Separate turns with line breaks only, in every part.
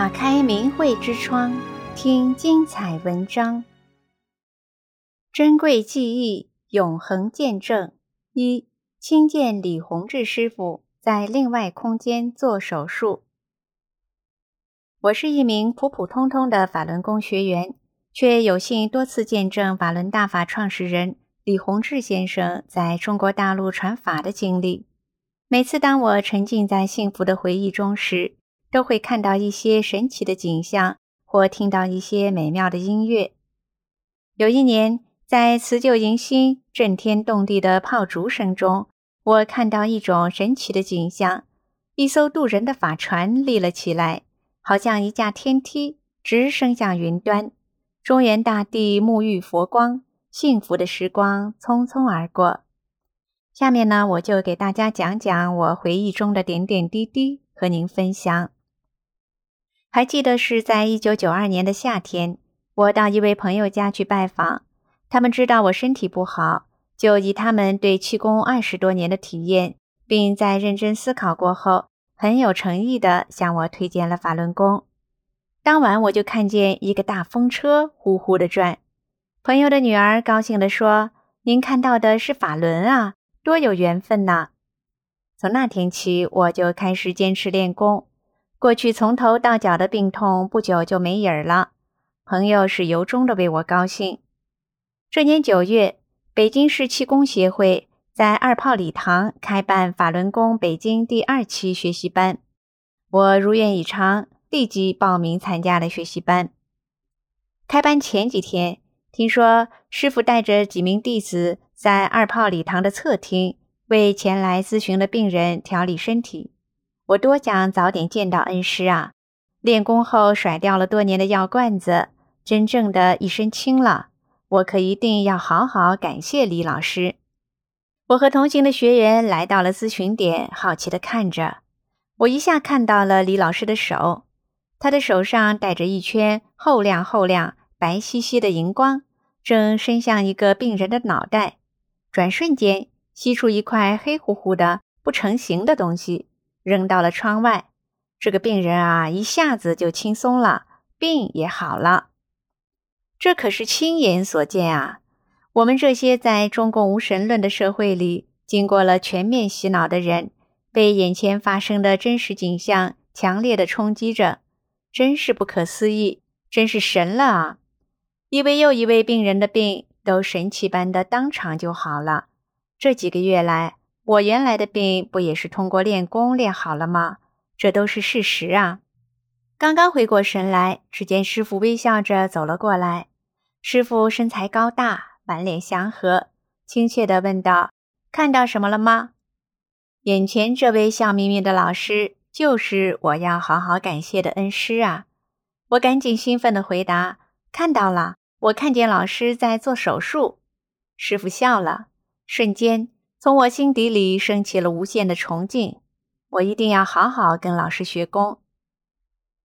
打开明慧之窗，听精彩文章。珍贵记忆，永恒见证。一、亲见李洪志师傅在另外空间做手术。我是一名普普通通的法轮功学员，却有幸多次见证法轮大法创始人李洪志先生在中国大陆传法的经历。每次当我沉浸在幸福的回忆中时，都会看到一些神奇的景象，或听到一些美妙的音乐。有一年，在辞旧迎新、震天动地的炮竹声中，我看到一种神奇的景象：一艘渡人的法船立了起来，好像一架天梯，直升向云端。中原大地沐浴佛光，幸福的时光匆匆而过。下面呢，我就给大家讲讲我回忆中的点点滴滴，和您分享。还记得是在一九九二年的夏天，我到一位朋友家去拜访，他们知道我身体不好，就以他们对气功二十多年的体验，并在认真思考过后，很有诚意地向我推荐了法轮功。当晚我就看见一个大风车呼呼地转，朋友的女儿高兴地说：“您看到的是法轮啊！”多有缘分呐！从那天起，我就开始坚持练功。过去从头到脚的病痛，不久就没影儿了。朋友是由衷的为我高兴。这年九月，北京市气功协会在二炮礼堂开办法轮功北京第二期学习班，我如愿以偿，立即报名参加了学习班。开班前几天，听说师傅带着几名弟子。在二炮礼堂的侧厅，为前来咨询的病人调理身体。我多想早点见到恩师啊！练功后甩掉了多年的药罐子，真正的一身轻了。我可一定要好好感谢李老师。我和同行的学员来到了咨询点，好奇地看着。我一下看到了李老师的手，他的手上戴着一圈厚亮厚亮、白皙皙的荧光，正伸向一个病人的脑袋。转瞬间，吸出一块黑乎乎的、不成形的东西，扔到了窗外。这个病人啊，一下子就轻松了，病也好了。这可是亲眼所见啊！我们这些在中共无神论的社会里，经过了全面洗脑的人，被眼前发生的真实景象强烈的冲击着，真是不可思议，真是神了啊！一位又一位病人的病。都神奇般的当场就好了。这几个月来，我原来的病不也是通过练功练好了吗？这都是事实啊！刚刚回过神来，只见师傅微笑着走了过来。师傅身材高大，满脸祥和，亲切地问道：“看到什么了吗？”眼前这位笑眯眯的老师，就是我要好好感谢的恩师啊！我赶紧兴奋地回答：“看到了。”我看见老师在做手术，师傅笑了，瞬间从我心底里升起了无限的崇敬。我一定要好好跟老师学功。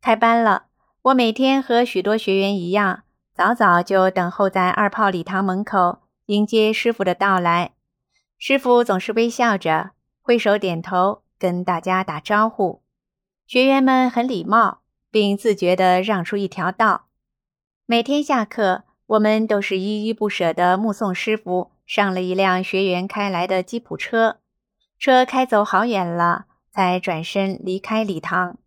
开班了，我每天和许多学员一样，早早就等候在二炮礼堂门口，迎接师傅的到来。师傅总是微笑着，挥手点头，跟大家打招呼。学员们很礼貌，并自觉地让出一条道。每天下课，我们都是依依不舍地目送师傅上了一辆学员开来的吉普车，车开走好远了，才转身离开礼堂。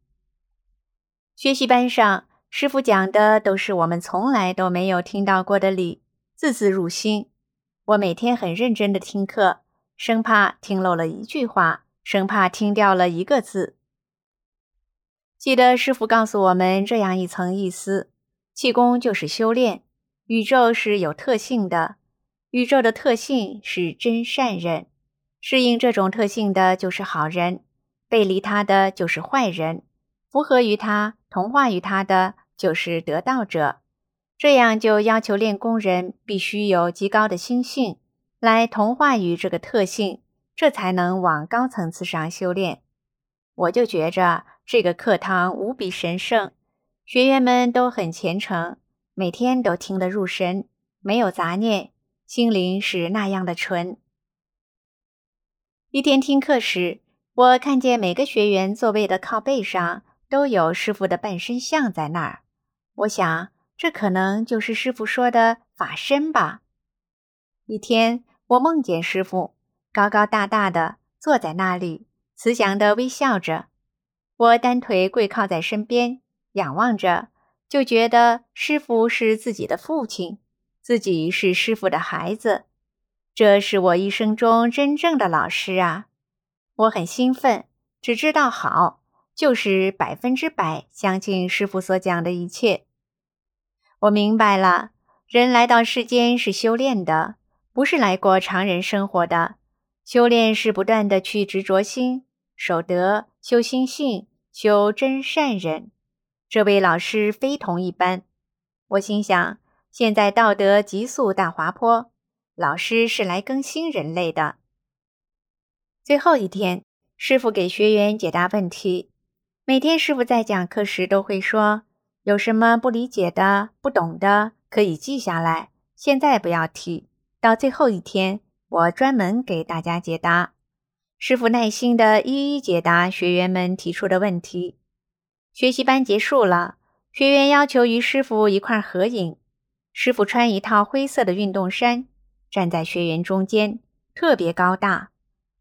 学习班上，师傅讲的都是我们从来都没有听到过的理，字字入心。我每天很认真地听课，生怕听漏了一句话，生怕听掉了一个字。记得师傅告诉我们这样一层意思。气功就是修炼，宇宙是有特性的，宇宙的特性是真善忍，适应这种特性的就是好人，背离他的就是坏人，符合于他、同化于他的就是得道者。这样就要求练功人必须有极高的心性，来同化于这个特性，这才能往高层次上修炼。我就觉着这个课堂无比神圣。学员们都很虔诚，每天都听得入神，没有杂念，心灵是那样的纯。一天听课时，我看见每个学员座位的靠背上都有师傅的半身像在那儿。我想，这可能就是师傅说的法身吧。一天，我梦见师傅高高大大的坐在那里，慈祥的微笑着。我单腿跪靠在身边，仰望着，就觉得师傅是自己的父亲，自己是师傅的孩子。这是我一生中真正的老师啊！我很兴奋，只知道好，就是百分之百相信师傅所讲的一切。我明白了，人来到世间是修炼的，不是来过常人生活的。修炼是不断的去执着心、守德、修心性、修真善忍。这位老师非同一般。我心想，现在道德急速大滑坡，老师是来更新人类的。最后一天，师傅给学员解答问题。每天师傅在讲课时都会说：“有什么不理解的、不懂的，可以记下来，现在不要提。到最后一天。”我专门给大家解答，师傅耐心地一一解答学员们提出的问题。学习班结束了，学员要求与师傅一块合影。师傅穿一套灰色的运动衫，站在学员中间，特别高大。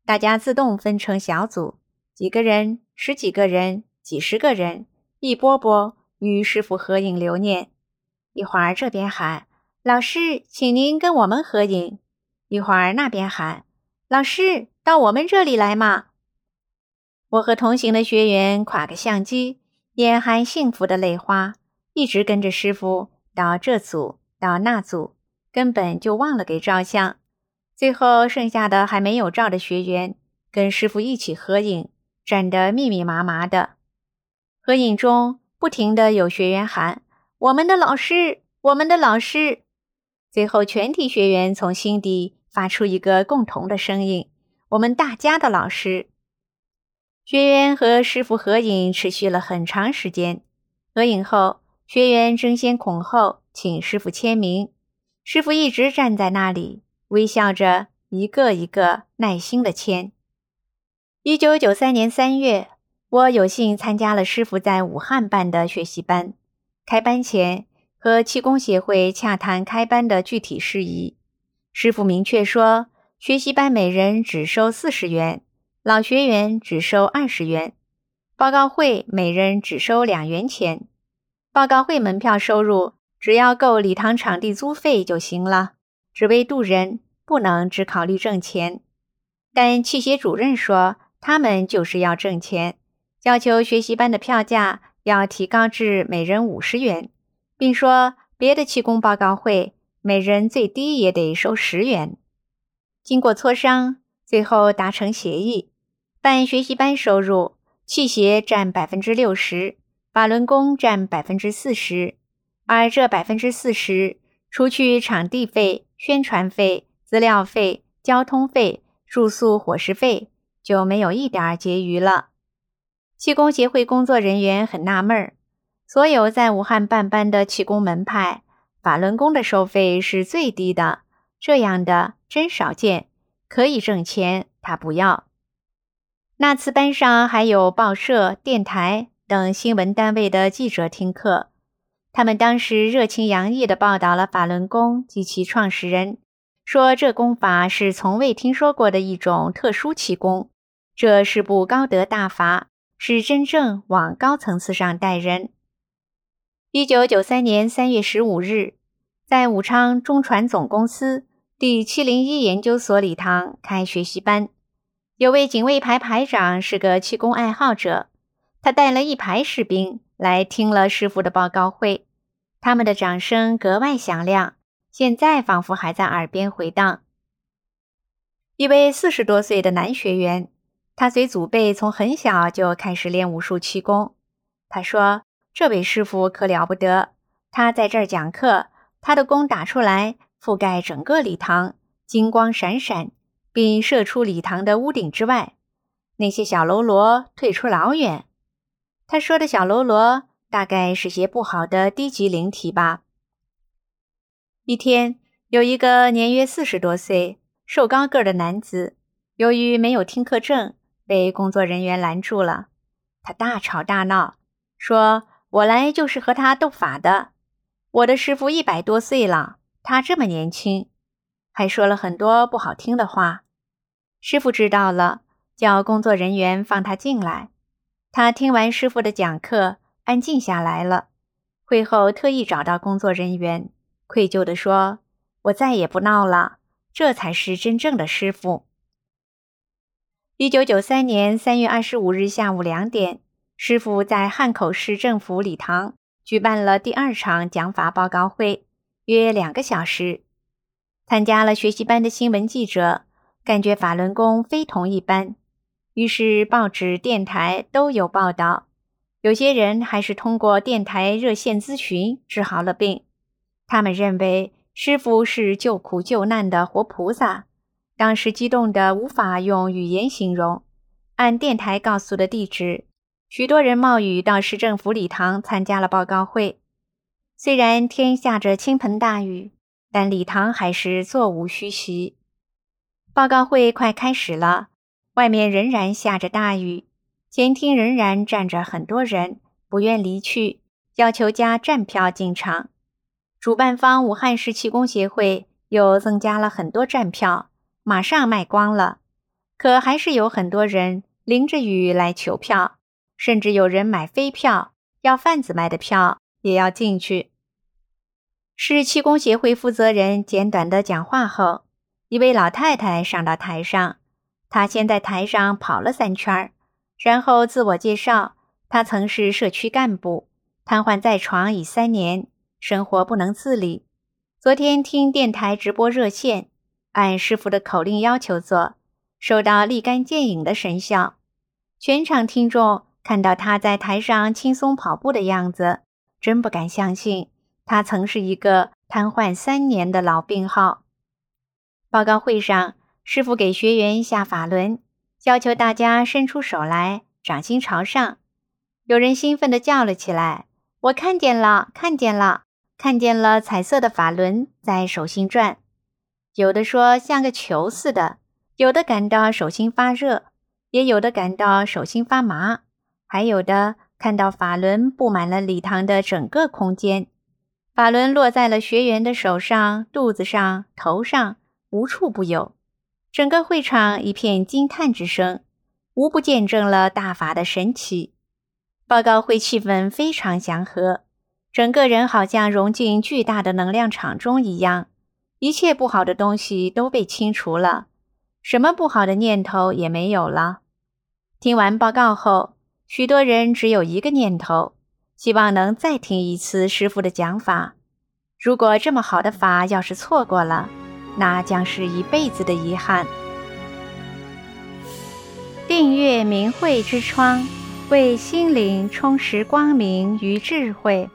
大家自动分成小组，几个人、十几个人、几十个人，一波波与师傅合影留念。一会儿这边喊：“老师，请您跟我们合影。”一会儿那边喊：“老师，到我们这里来嘛！”我和同行的学员挎个相机，眼含幸福的泪花，一直跟着师傅到这组到那组，根本就忘了给照相。最后剩下的还没有照的学员，跟师傅一起合影，站得密密麻麻的。合影中不停地有学员喊：“我们的老师，我们的老师！”最后全体学员从心底。发出一个共同的声音：“我们大家的老师。”学员和师傅合影持续了很长时间。合影后，学员争先恐后请师傅签名。师傅一直站在那里，微笑着，一个一个耐心的签。一九九三年三月，我有幸参加了师傅在武汉办的学习班。开班前，和气功协会洽谈开班的具体事宜。师傅明确说，学习班每人只收四十元，老学员只收二十元，报告会每人只收两元钱。报告会门票收入只要够礼堂场地租费就行了，只为渡人，不能只考虑挣钱。但气协主任说，他们就是要挣钱，要求学习班的票价要提高至每人五十元，并说别的气功报告会。每人最低也得收十元。经过磋商，最后达成协议：办学习班收入，气协占百分之六十，法轮功占百分之四十。而这百分之四十，除去场地费、宣传费、资料费、交通费、住宿伙食费，就没有一点结余了。气功协会工作人员很纳闷儿：所有在武汉办班的气功门派。法轮功的收费是最低的，这样的真少见。可以挣钱，他不要。那次班上还有报社、电台等新闻单位的记者听课，他们当时热情洋溢地报道了法轮功及其创始人，说这功法是从未听说过的一种特殊气功，这是部高德大法，是真正往高层次上带人。一九九三年三月十五日，在武昌中传总公司第七零一研究所礼堂开学习班。有位警卫排排长是个气功爱好者，他带了一排士兵来听了师傅的报告会，他们的掌声格外响亮，现在仿佛还在耳边回荡。一位四十多岁的男学员，他随祖辈从很小就开始练武术气功，他说。这位师傅可了不得，他在这儿讲课，他的功打出来，覆盖整个礼堂，金光闪闪，并射出礼堂的屋顶之外。那些小喽啰退出老远。他说的小喽啰，大概是些不好的低级灵体吧。一天，有一个年约四十多岁、瘦高个的男子，由于没有听课证，被工作人员拦住了。他大吵大闹。说：“我来就是和他斗法的。我的师傅一百多岁了，他这么年轻。”还说了很多不好听的话。师傅知道了，叫工作人员放他进来。他听完师傅的讲课，安静下来了。会后特意找到工作人员，愧疚地说：“我再也不闹了，这才是真正的师傅。”一九九三年三月二十五日下午两点，师傅在汉口市政府礼堂举办了第二场讲法报告会，约两个小时。参加了学习班的新闻记者感觉法轮功非同一般，于是报纸、电台都有报道。有些人还是通过电台热线咨询治好了病。他们认为师傅是救苦救难的活菩萨。当时激动得无法用语言形容。按电台告诉的地址，许多人冒雨到市政府礼堂参加了报告会。虽然天下着倾盆大雨，但礼堂还是座无虚席。报告会快开始了，外面仍然下着大雨，前厅仍然站着很多人，不愿离去，要求加站票进场。主办方武汉市气功协会又增加了很多站票。马上卖光了，可还是有很多人淋着雨来求票，甚至有人买飞票，要贩子卖的票也要进去。市气功协会负责人简短的讲话后，一位老太太上到台上，他先在台上跑了三圈，然后自我介绍，他曾是社区干部，瘫痪在床已三年，生活不能自理。昨天听电台直播热线。按师傅的口令要求做，收到立竿见影的神效。全场听众看到他在台上轻松跑步的样子，真不敢相信他曾是一个瘫痪三年的老病号。报告会上，师傅给学员下法轮，要求大家伸出手来，掌心朝上。有人兴奋地叫了起来：“我看见了，看见了，看见了彩色的法轮在手心转。”有的说像个球似的，有的感到手心发热，也有的感到手心发麻，还有的看到法轮布满了礼堂的整个空间，法轮落在了学员的手上、肚子上、头上，无处不有。整个会场一片惊叹之声，无不见证了大法的神奇。报告会气氛非常祥和，整个人好像融进巨大的能量场中一样。一切不好的东西都被清除了，什么不好的念头也没有了。听完报告后，许多人只有一个念头，希望能再听一次师父的讲法。如果这么好的法要是错过了，那将是一辈子的遗憾。订阅明慧之窗，为心灵充实光明与智慧。